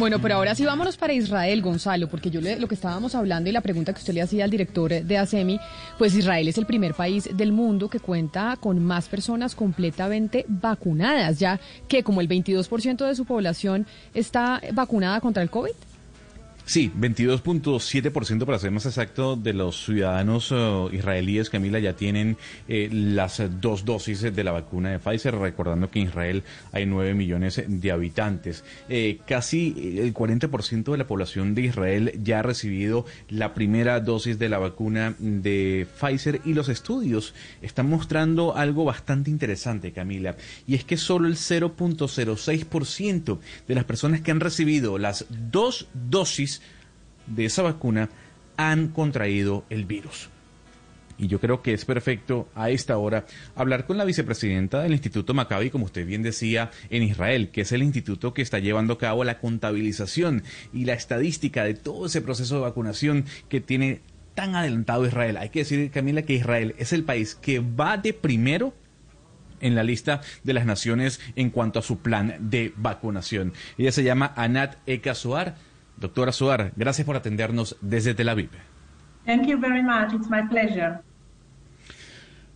Bueno, pero ahora sí vámonos para Israel, Gonzalo, porque yo le, lo que estábamos hablando y la pregunta que usted le hacía al director de ASEMI, pues Israel es el primer país del mundo que cuenta con más personas completamente vacunadas, ya que como el 22% de su población está vacunada contra el COVID. Sí, 22.7% para ser más exacto de los ciudadanos uh, israelíes, Camila, ya tienen eh, las dos dosis de la vacuna de Pfizer, recordando que en Israel hay 9 millones de habitantes. Eh, casi el 40% de la población de Israel ya ha recibido la primera dosis de la vacuna de Pfizer y los estudios están mostrando algo bastante interesante, Camila, y es que solo el 0.06% de las personas que han recibido las dos dosis de esa vacuna han contraído el virus. Y yo creo que es perfecto a esta hora hablar con la vicepresidenta del Instituto Maccabi, como usted bien decía, en Israel, que es el instituto que está llevando a cabo la contabilización y la estadística de todo ese proceso de vacunación que tiene tan adelantado Israel. Hay que decir, Camila, que Israel es el país que va de primero en la lista de las naciones en cuanto a su plan de vacunación. Ella se llama Anat Ekasoar Doctora Suar, gracias por atendernos desde Tel Aviv. Thank you very much. It's my pleasure.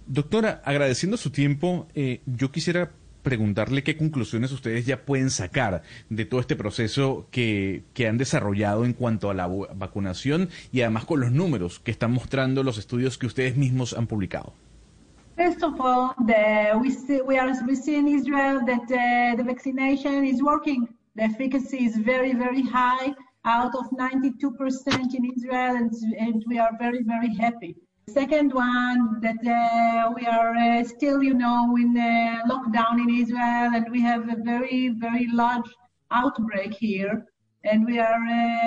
Doctora, agradeciendo su tiempo, eh, yo quisiera preguntarle qué conclusiones ustedes ya pueden sacar de todo este proceso que, que, han desarrollado en cuanto a la vacunación y además con los números que están mostrando los estudios que ustedes mismos han publicado. First of all, the, we, see, we, are, we see in Israel that uh, the vaccination is working. The efficacy is very, very high. Out of 92% in Israel, and, and, we are very, very happy. Second one, that uh, we are uh, still, you know, in lockdown in Israel, and we have a very, very large outbreak here, and we are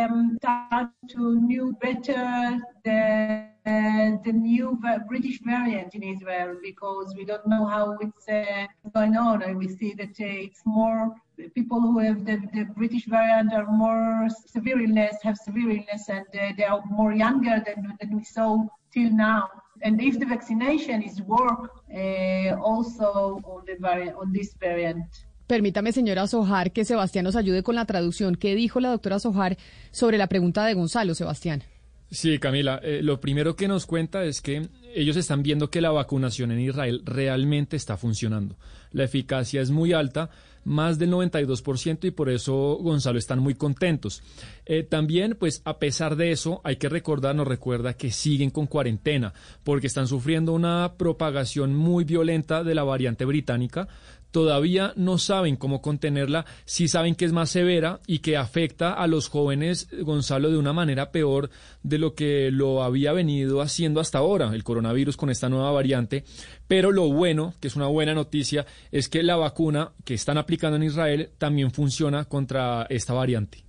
um, start to new better the uh, the new British variant in Israel because we don't know how it's uh, going on, and we see that uh, it's more people who have the, the, British variant are more severe illness, have severe illness, and uh, they are more younger than, than we saw till now. And if the vaccination is work uh, also on, the variant, on this variant. Permítame, señora Sojar, que Sebastián nos ayude con la traducción. ¿Qué dijo la doctora Sojar sobre la pregunta de Gonzalo, Sebastián? Sí, Camila, eh, lo primero que nos cuenta es que ellos están viendo que la vacunación en Israel realmente está funcionando. La eficacia es muy alta, más del 92% y por eso Gonzalo están muy contentos. Eh, también, pues a pesar de eso, hay que recordar, nos recuerda que siguen con cuarentena porque están sufriendo una propagación muy violenta de la variante británica todavía no saben cómo contenerla, sí saben que es más severa y que afecta a los jóvenes, Gonzalo, de una manera peor de lo que lo había venido haciendo hasta ahora, el coronavirus con esta nueva variante. Pero lo bueno, que es una buena noticia, es que la vacuna que están aplicando en Israel también funciona contra esta variante.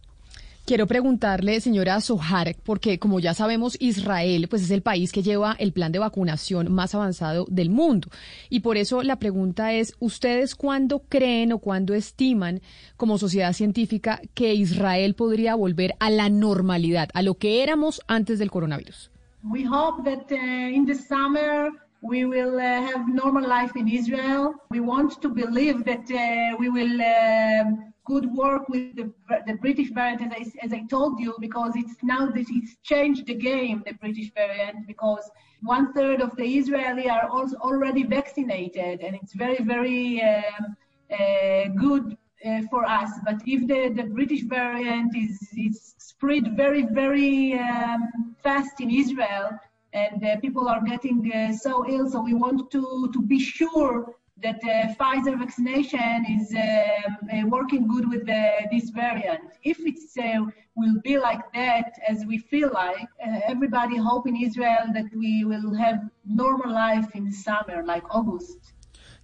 Quiero preguntarle, señora Sohar, porque como ya sabemos, Israel pues es el país que lleva el plan de vacunación más avanzado del mundo. Y por eso la pregunta es, ¿ustedes cuándo creen o cuándo estiman como sociedad científica que Israel podría volver a la normalidad, a lo que éramos antes del coronavirus? We hope that uh, in the summer we uh, normal life Israel. We want to believe that uh, uh, good work with the, the British variant, as I, as I told you, because it's now that it's changed the game, the British variant, because one third of the Israeli are also already vaccinated, and it's very, very um, uh, good uh, for us. But if the, the British variant is, is spread very, very um, fast in Israel, and uh, people are getting uh, so ill, so we want to, to be sure that uh, Pfizer vaccination is um, uh, working good with the, this variant. If it uh, will be like that, as we feel like, uh, everybody hope in Israel that we will have normal life in summer, like August.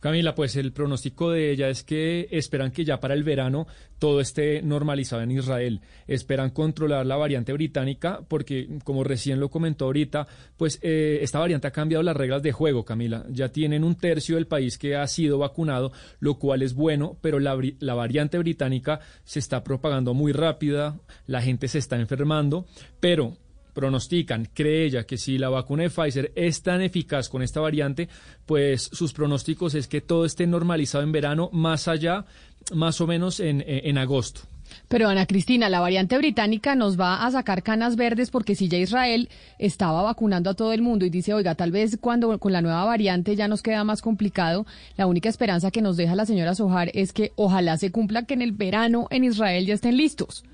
Camila, pues el pronóstico de ella es que esperan que ya para el verano todo esté normalizado en Israel. Esperan controlar la variante británica porque, como recién lo comentó ahorita, pues eh, esta variante ha cambiado las reglas de juego, Camila. Ya tienen un tercio del país que ha sido vacunado, lo cual es bueno, pero la, la variante británica se está propagando muy rápida, la gente se está enfermando, pero pronostican, cree ella, que si la vacuna de Pfizer es tan eficaz con esta variante, pues sus pronósticos es que todo esté normalizado en verano, más allá, más o menos en, en agosto. Pero Ana Cristina, la variante británica nos va a sacar canas verdes porque si ya Israel estaba vacunando a todo el mundo y dice, oiga, tal vez cuando con la nueva variante ya nos queda más complicado, la única esperanza que nos deja la señora Sojar es que ojalá se cumpla que en el verano en Israel ya estén listos.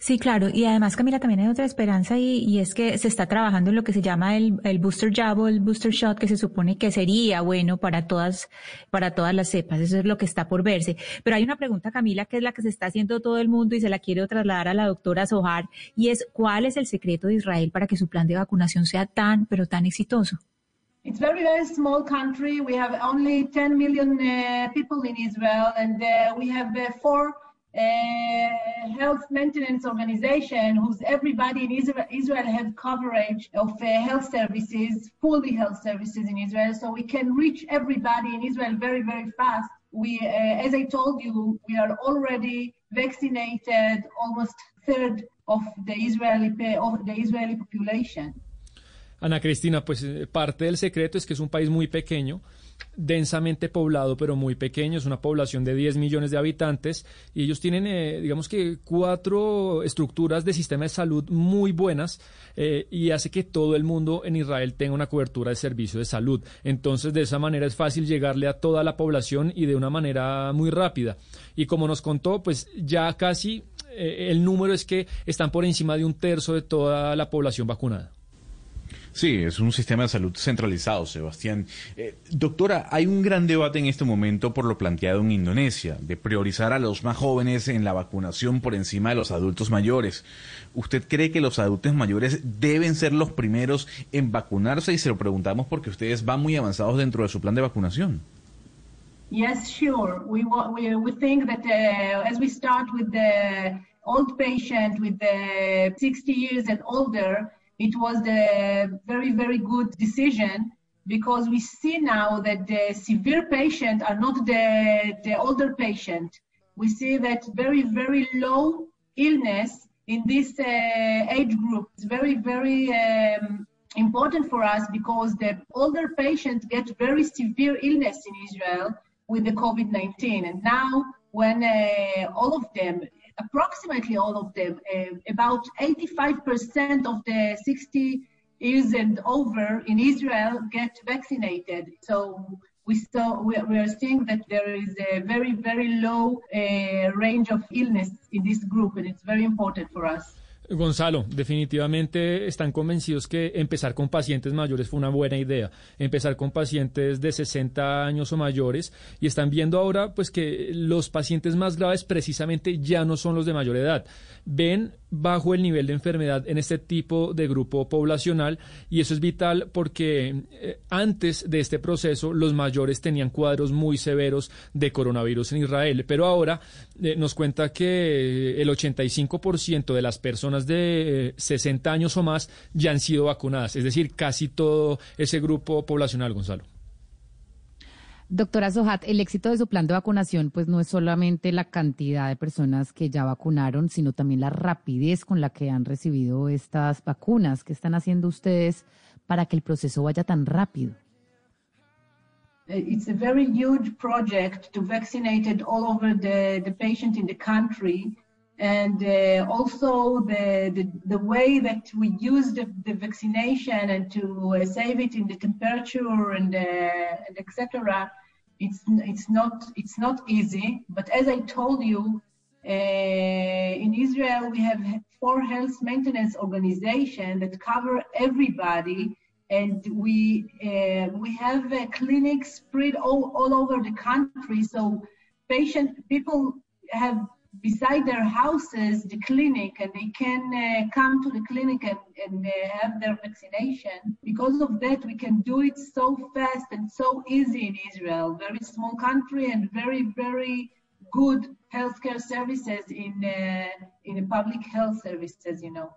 Sí, claro. Y además, Camila, también hay otra esperanza y, es que se está trabajando en lo que se llama el, booster jab o el booster shot, que se supone que sería bueno para todas, para todas las cepas. Eso es lo que está por verse. Pero hay una pregunta, Camila, que es la que se está haciendo todo el mundo y se la quiero trasladar a la doctora Sohar, y es, ¿cuál es el secreto de Israel para que su plan de vacunación sea tan, pero tan exitoso? It's very, very small country. We have only 10 million uh, people in Israel, and uh, we have four uh, health maintenance organization whose everybody in Israel, Israel have coverage of uh, health services, fully health services in Israel. So we can reach everybody in Israel very, very fast. We, uh, as I told you, we are already vaccinated almost third of the Israeli, of the Israeli population. Ana Cristina, pues eh, parte del secreto es que es un país muy pequeño densamente poblado, pero muy pequeño, es una población de 10 millones de habitantes y ellos tienen, eh, digamos que, cuatro estructuras de sistema de salud muy buenas eh, y hace que todo el mundo en Israel tenga una cobertura de servicio de salud. Entonces, de esa manera es fácil llegarle a toda la población y de una manera muy rápida. Y como nos contó, pues ya casi eh, el número es que están por encima de un tercio de toda la población vacunada. Sí, es un sistema de salud centralizado, Sebastián. Eh, doctora, hay un gran debate en este momento por lo planteado en Indonesia, de priorizar a los más jóvenes en la vacunación por encima de los adultos mayores. ¿Usted cree que los adultos mayores deben ser los primeros en vacunarse? Y se lo preguntamos porque ustedes van muy avanzados dentro de su plan de vacunación. Yes, sure. We, we, we think that uh, as we start with the old patient, with the 60 years and older, it was a very, very good decision because we see now that the severe patient are not the, the older patient. We see that very, very low illness in this uh, age group is very, very um, important for us because the older patients get very severe illness in Israel with the COVID-19. And now when uh, all of them, approximately all of them, uh, about 85% of the 60 years and over in Israel get vaccinated. So we saw we, we are seeing that there is a very very low uh, range of illness in this group, and it's very important for us. Gonzalo, definitivamente están convencidos que empezar con pacientes mayores fue una buena idea, empezar con pacientes de 60 años o mayores y están viendo ahora pues que los pacientes más graves precisamente ya no son los de mayor edad. Ven bajo el nivel de enfermedad en este tipo de grupo poblacional y eso es vital porque eh, antes de este proceso los mayores tenían cuadros muy severos de coronavirus en Israel, pero ahora eh, nos cuenta que el 85% de las personas de 60 eh, años o más ya han sido vacunadas, es decir, casi todo ese grupo poblacional, Gonzalo. Doctora Zohat, el éxito de su plan de vacunación pues no es solamente la cantidad de personas que ya vacunaron, sino también la rapidez con la que han recibido estas vacunas. ¿Qué están haciendo ustedes para que el proceso vaya tan rápido? Uh, it's a very huge project to vaccinate all over the patient in the country. And uh, also the, the, the, way that we use the, the vaccination and to uh, save it in the temperature and, uh, and etc it's it's not it's not easy. But as I told you, uh, in Israel we have four health maintenance organizations that cover everybody, and we uh, we have uh, clinics spread all, all over the country. So patient people have beside their houses the clinic and they can uh, come to the clinic and, and uh, have their vaccination. Because of that we can do it so fast and so easy in israel. Very small country and very very good healthcare services in uh, in public health services you know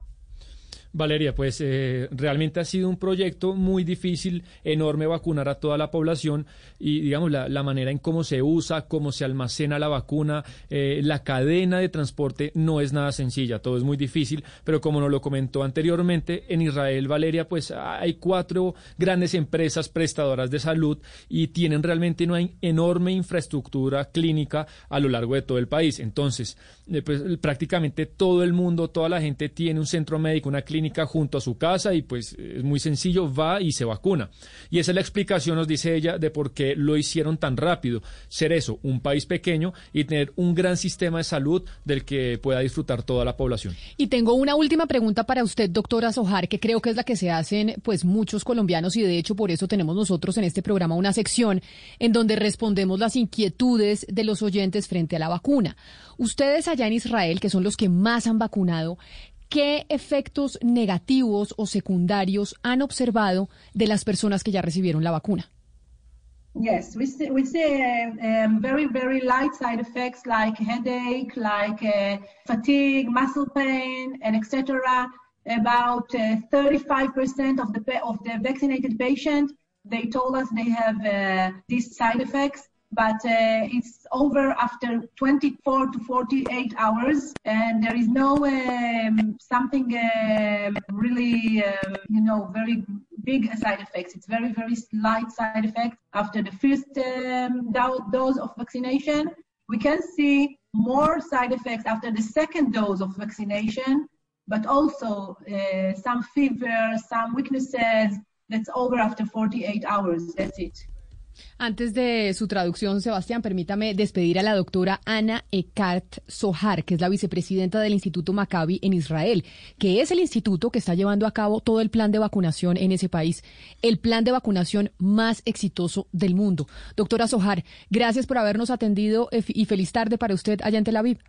Valeria, pues eh, realmente ha sido un proyecto muy difícil, enorme vacunar a toda la población y digamos la, la manera en cómo se usa, cómo se almacena la vacuna, eh, la cadena de transporte no es nada sencilla, todo es muy difícil, pero como nos lo comentó anteriormente, en Israel, Valeria, pues hay cuatro grandes empresas prestadoras de salud y tienen realmente una enorme infraestructura clínica a lo largo de todo el país. Entonces, eh, pues prácticamente todo el mundo, toda la gente tiene un centro médico, una clínica junto a su casa y pues es muy sencillo, va y se vacuna. Y esa es la explicación, nos dice ella, de por qué lo hicieron tan rápido. Ser eso, un país pequeño y tener un gran sistema de salud del que pueda disfrutar toda la población. Y tengo una última pregunta para usted, doctora Sojar, que creo que es la que se hacen pues muchos colombianos y de hecho por eso tenemos nosotros en este programa una sección en donde respondemos las inquietudes de los oyentes frente a la vacuna. Ustedes allá en Israel, que son los que más han vacunado, ¿Qué efectos negativos o secundarios han observado de las personas que ya recibieron la vacuna? Yes, we see, we see um, very, very light side effects like headache, like uh, fatigue, muscle pain, and etc. About uh, 35% of the of the vaccinated patients, they told us they have uh, these side effects. But uh, it's over after 24 to 48 hours and there is no um, something uh, really um, you know very big side effects. It's very very slight side effects after the first um, dose of vaccination we can see more side effects after the second dose of vaccination but also uh, some fever some weaknesses. That's over after 48 hours. That's it Antes de su traducción, Sebastián, permítame despedir a la doctora Ana Ekart Sohar, que es la vicepresidenta del Instituto Maccabi en Israel, que es el instituto que está llevando a cabo todo el plan de vacunación en ese país, el plan de vacunación más exitoso del mundo. Doctora Sohar, gracias por habernos atendido eh, y feliz tarde para usted allá en Tel Aviv.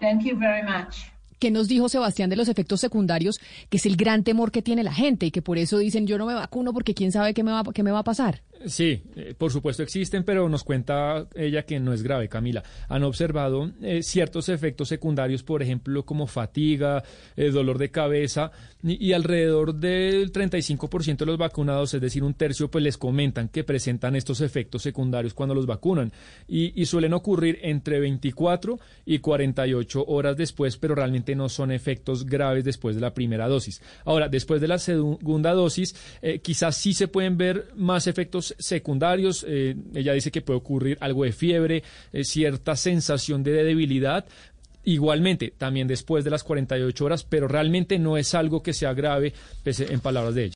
Thank you very much. ¿Qué nos dijo Sebastián de los efectos secundarios, que es el gran temor que tiene la gente y que por eso dicen yo no me vacuno porque quién sabe qué me va, qué me va a pasar? Sí, eh, por supuesto existen, pero nos cuenta ella que no es grave, Camila. Han observado eh, ciertos efectos secundarios, por ejemplo, como fatiga, eh, dolor de cabeza, y, alrededor del 35% de los vacunados, es decir, un tercio, pues les comentan que presentan estos efectos secundarios cuando los vacunan. Y, y suelen ocurrir entre 24 y 48 horas después, pero realmente no son efectos graves después de la primera dosis. Ahora, después de la segunda dosis, quizás sí se pueden ver más efectos secundarios. Eh, ella dice que puede ocurrir algo de fiebre, eh, cierta sensación de debilidad. Igualmente, también después de las 48 horas, pero realmente no es algo que sea grave, en palabras de ella.